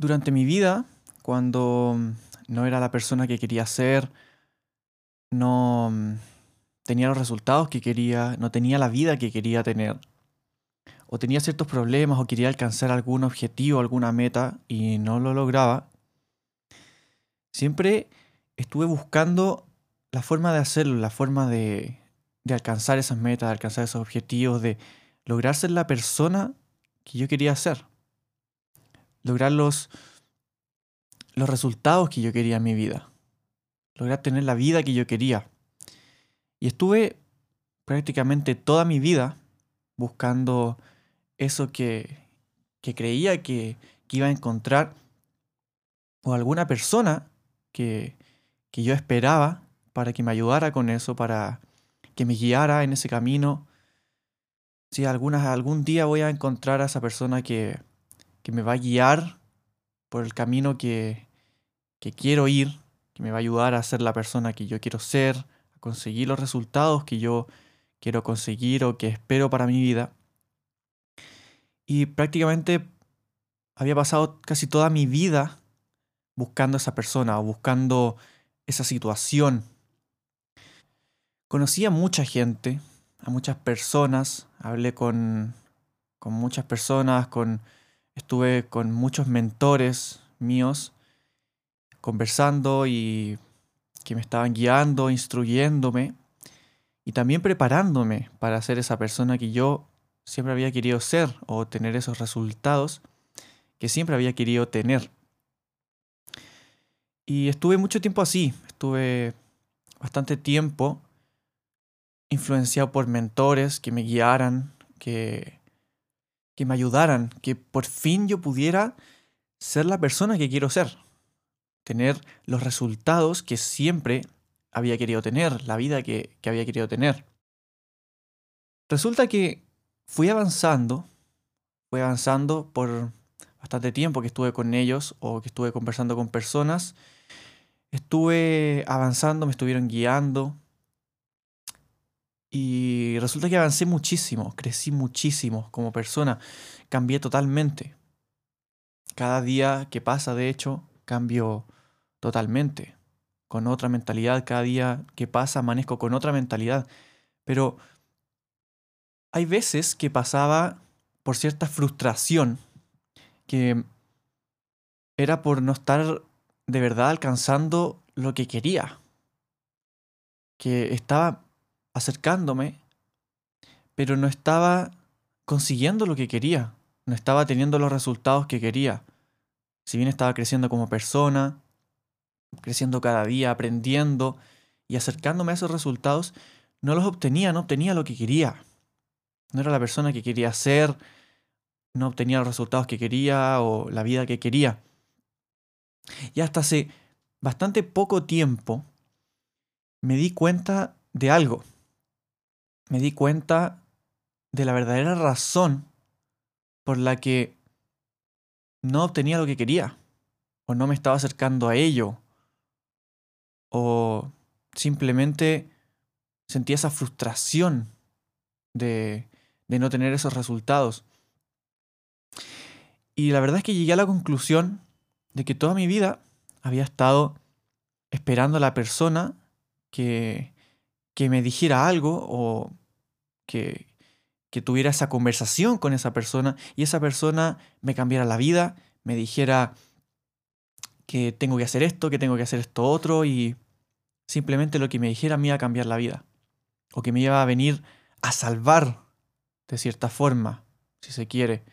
Durante mi vida, cuando no era la persona que quería ser, no tenía los resultados que quería, no tenía la vida que quería tener, o tenía ciertos problemas o quería alcanzar algún objetivo, alguna meta y no lo lograba, siempre estuve buscando la forma de hacerlo, la forma de, de alcanzar esas metas, de alcanzar esos objetivos, de lograr ser la persona que yo quería ser. Lograr los, los resultados que yo quería en mi vida. Lograr tener la vida que yo quería. Y estuve prácticamente toda mi vida buscando eso que, que creía que, que iba a encontrar o alguna persona que, que yo esperaba para que me ayudara con eso, para que me guiara en ese camino. Si algún día voy a encontrar a esa persona que, que me va a guiar por el camino que, que quiero ir, que me va a ayudar a ser la persona que yo quiero ser, a conseguir los resultados que yo quiero conseguir o que espero para mi vida. Y prácticamente había pasado casi toda mi vida buscando esa persona o buscando esa situación. Conocí a mucha gente, a muchas personas, hablé con, con muchas personas, con, estuve con muchos mentores míos conversando y que me estaban guiando, instruyéndome y también preparándome para ser esa persona que yo siempre había querido ser o tener esos resultados que siempre había querido tener. Y estuve mucho tiempo así, estuve bastante tiempo influenciado por mentores que me guiaran, que, que me ayudaran, que por fin yo pudiera ser la persona que quiero ser, tener los resultados que siempre había querido tener, la vida que, que había querido tener. Resulta que fui avanzando, fui avanzando por bastante tiempo que estuve con ellos o que estuve conversando con personas Estuve avanzando, me estuvieron guiando. Y resulta que avancé muchísimo, crecí muchísimo como persona, cambié totalmente. Cada día que pasa, de hecho, cambio totalmente, con otra mentalidad. Cada día que pasa, amanezco con otra mentalidad. Pero hay veces que pasaba por cierta frustración, que era por no estar de verdad alcanzando lo que quería. Que estaba acercándome, pero no estaba consiguiendo lo que quería. No estaba teniendo los resultados que quería. Si bien estaba creciendo como persona, creciendo cada día, aprendiendo y acercándome a esos resultados, no los obtenía, no obtenía lo que quería. No era la persona que quería ser, no obtenía los resultados que quería o la vida que quería. Y hasta hace bastante poco tiempo me di cuenta de algo. Me di cuenta de la verdadera razón por la que no obtenía lo que quería, o no me estaba acercando a ello, o simplemente sentía esa frustración de, de no tener esos resultados. Y la verdad es que llegué a la conclusión de que toda mi vida había estado esperando a la persona que, que me dijera algo o que, tuviera esa conversación con esa persona y esa persona me cambiara la vida, me dijera que tengo que hacer esto, que tengo que hacer esto otro y simplemente lo que me dijera me iba a cambiar la vida o que me iba a venir a salvar de cierta forma, si se quiere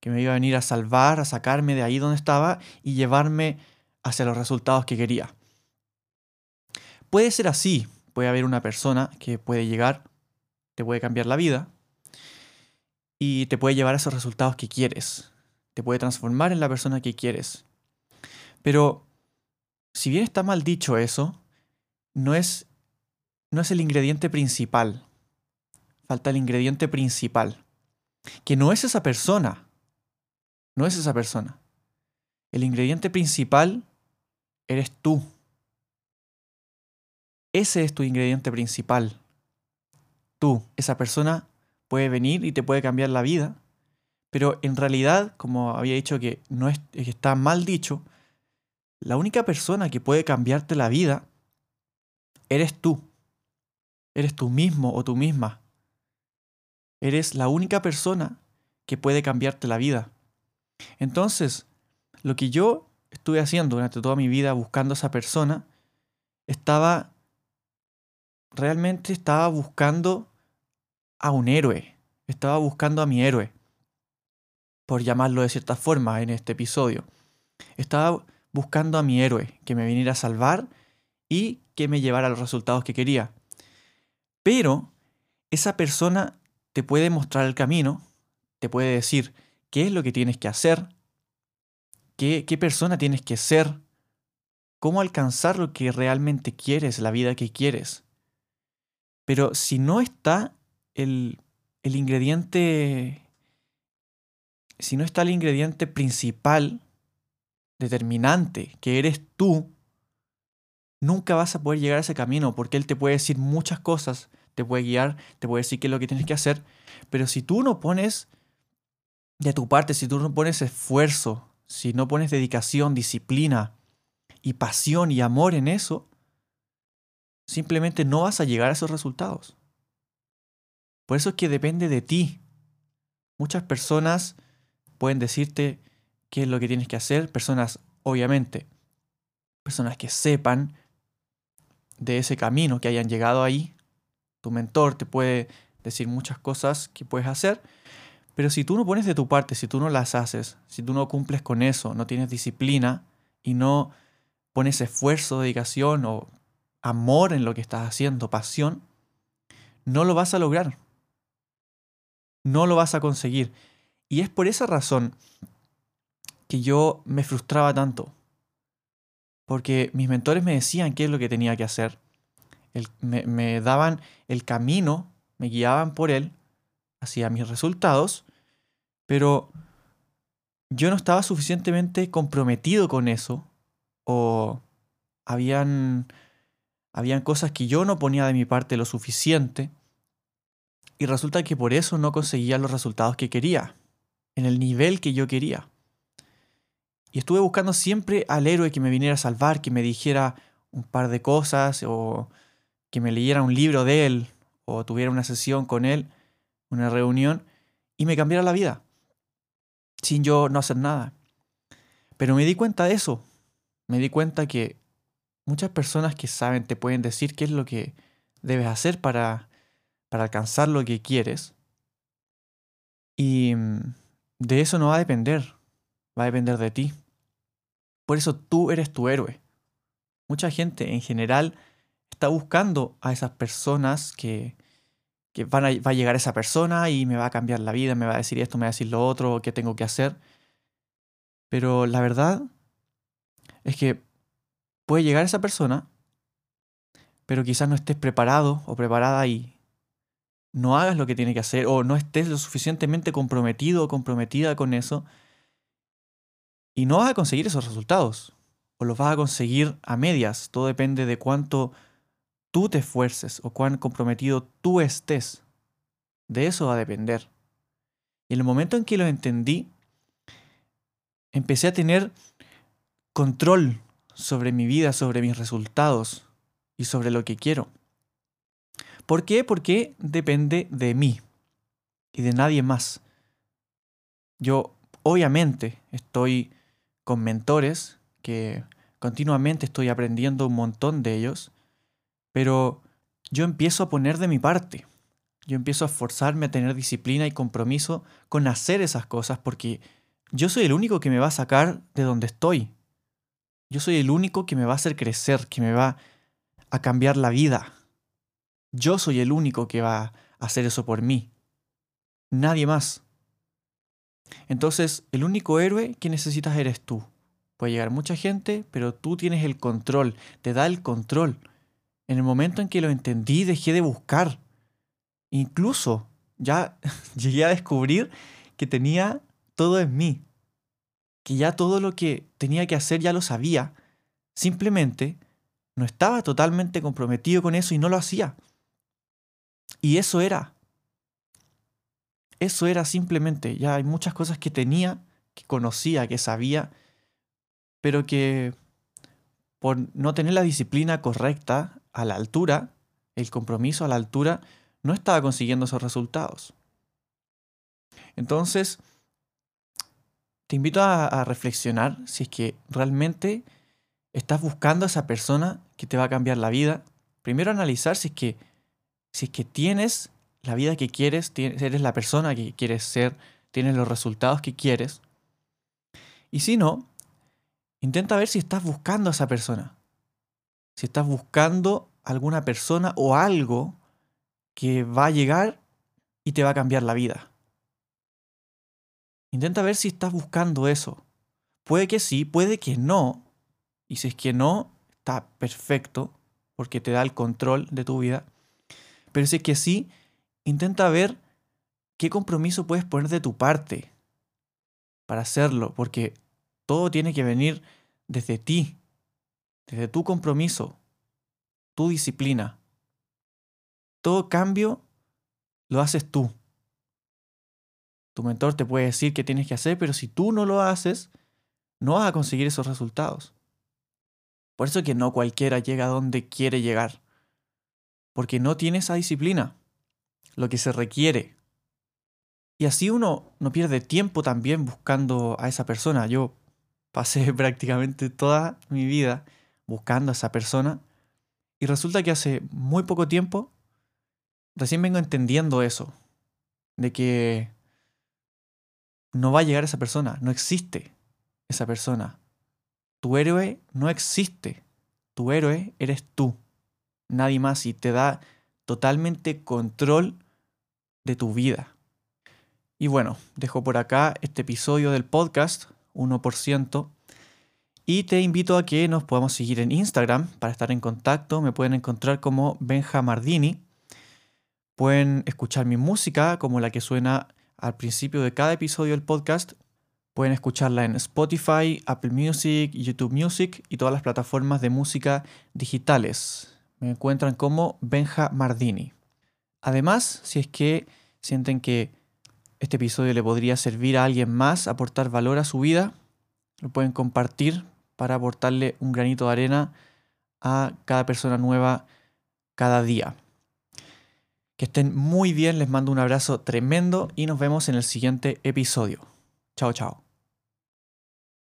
que me iba a venir a salvar, a sacarme de ahí donde estaba y llevarme hacia los resultados que quería. Puede ser así, puede haber una persona que puede llegar, te puede cambiar la vida, y te puede llevar a esos resultados que quieres. Te puede transformar en la persona que quieres. Pero, si bien está mal dicho eso, no es, no es el ingrediente principal. Falta el ingrediente principal. Que no es esa persona. No es esa persona. El ingrediente principal eres tú. Ese es tu ingrediente principal. Tú, esa persona puede venir y te puede cambiar la vida, pero en realidad, como había dicho que no es, está mal dicho, la única persona que puede cambiarte la vida eres tú. Eres tú mismo o tú misma. Eres la única persona que puede cambiarte la vida. Entonces, lo que yo estuve haciendo durante toda mi vida buscando a esa persona, estaba, realmente estaba buscando a un héroe, estaba buscando a mi héroe, por llamarlo de cierta forma en este episodio. Estaba buscando a mi héroe, que me viniera a salvar y que me llevara a los resultados que quería. Pero esa persona te puede mostrar el camino, te puede decir qué es lo que tienes que hacer, qué, qué persona tienes que ser, cómo alcanzar lo que realmente quieres, la vida que quieres. Pero si no está el, el ingrediente, si no está el ingrediente principal, determinante, que eres tú, nunca vas a poder llegar a ese camino porque Él te puede decir muchas cosas, te puede guiar, te puede decir qué es lo que tienes que hacer, pero si tú no pones de tu parte, si tú no pones esfuerzo, si no pones dedicación, disciplina y pasión y amor en eso, simplemente no vas a llegar a esos resultados. Por eso es que depende de ti. Muchas personas pueden decirte qué es lo que tienes que hacer, personas, obviamente, personas que sepan de ese camino, que hayan llegado ahí. Tu mentor te puede decir muchas cosas que puedes hacer, pero si tú no pones de tu parte, si tú no las haces, si tú no cumples con eso, no tienes disciplina y no pones esfuerzo, dedicación o amor en lo que estás haciendo, pasión, no lo vas a lograr. No lo vas a conseguir. Y es por esa razón que yo me frustraba tanto. Porque mis mentores me decían qué es lo que tenía que hacer. me, me daban el camino, me guiaban por él hacia mis resultados, pero yo no estaba suficientemente comprometido con eso o habían, habían cosas que yo no ponía de mi parte lo suficiente y resulta que por eso no conseguía los resultados que quería, en el nivel que yo quería. Y estuve buscando siempre al héroe que me viniera a salvar, que me dijera un par de cosas o que me leyera un libro de él o tuviera una sesión con él, una reunión, y me cambiara la vida, sin yo no hacer nada. Pero me di cuenta de eso, me di cuenta que muchas personas que saben te pueden decir qué es lo que debes hacer para, para alcanzar lo que quieres, y mm, de eso no va a depender, va a depender de ti. Por eso tú eres tu héroe. Mucha gente en general está buscando a esas personas que, que van a, va a llegar esa persona y me va a cambiar la vida, me va a decir esto, me va a decir lo otro, qué tengo que hacer. Pero la verdad es que puede llegar esa persona, pero quizás no estés preparado o preparada y no hagas lo que tiene que hacer o no estés lo suficientemente comprometido o comprometida con eso y no vas a conseguir esos resultados o los vas a conseguir a medias. Todo depende de cuánto tú te esfuerces o cuán comprometido tú estés. De eso va a depender. Y en el momento en que lo entendí, empecé a tener control sobre mi vida, sobre mis resultados y sobre lo que quiero. ¿Por qué? Porque depende de mí y de nadie más. Yo obviamente estoy con mentores que continuamente estoy aprendiendo un montón de ellos, pero yo empiezo a poner de mi parte. Yo empiezo a esforzarme a tener disciplina y compromiso con hacer esas cosas porque yo soy el único que me va a sacar de donde estoy. Yo soy el único que me va a hacer crecer, que me va a cambiar la vida. Yo soy el único que va a hacer eso por mí. Nadie más. Entonces, el único héroe que necesitas eres tú. Puede llegar mucha gente, pero tú tienes el control, te da el control. En el momento en que lo entendí, dejé de buscar. Incluso ya llegué a descubrir que tenía todo en mí, que ya todo lo que tenía que hacer ya lo sabía. Simplemente no estaba totalmente comprometido con eso y no lo hacía. Y eso era. Eso era simplemente. Ya hay muchas cosas que tenía, que conocía, que sabía, pero que por no tener la disciplina correcta a la altura, el compromiso a la altura, no estaba consiguiendo esos resultados. Entonces, te invito a, reflexionar si es que realmente estás buscando a esa persona que te va a cambiar la vida. Primero analizar si es que, si es que tienes la vida que quieres, eres la persona que quieres ser, tienes los resultados que quieres. Y si no, intenta ver si estás buscando a esa persona. Si estás buscando alguna persona o algo que va a llegar y te va a cambiar la vida. Intenta ver si estás buscando eso. Puede que sí, puede que no. Y si es que no, está perfecto, porque te da el control de tu vida. Pero si es que sí, intenta ver qué compromiso puedes poner de tu parte para hacerlo, porque todo tiene que venir desde ti, desde tu compromiso, tu disciplina. Todo cambio lo haces tú. Tu mentor te puede decir qué tienes que hacer, pero si tú no lo haces, no vas a conseguir esos resultados. Por eso que no cualquiera llega a donde quiere llegar. Porque no tiene esa disciplina, lo que se requiere. Y así uno no pierde tiempo también buscando a esa persona. Yo pasé prácticamente toda mi vida buscando a esa persona y resulta que hace muy poco tiempo recién vengo entendiendo eso, de que no va a llegar esa persona, no existe esa persona. Tu héroe no existe. Tu héroe eres tú, nadie más, y te da totalmente control de tu vida. Y bueno, dejo por acá este episodio del podcast, 1%, y te invito a que nos podamos seguir en Instagram para estar en contacto. Me pueden encontrar como Benja Mardini. Pueden escuchar mi música como la que suena al principio de cada episodio del podcast. Pueden escucharla en Spotify, Apple Music, YouTube Music y todas las plataformas de música digitales. Me encuentran como Benja Mardini. Además, si es que sienten que este episodio le podría servir a alguien más, aportar valor a su vida, lo pueden compartir para aportarle un granito de arena a cada persona nueva cada día. Que estén muy bien, les mando un abrazo tremendo y nos vemos en el siguiente episodio. Chao, chao.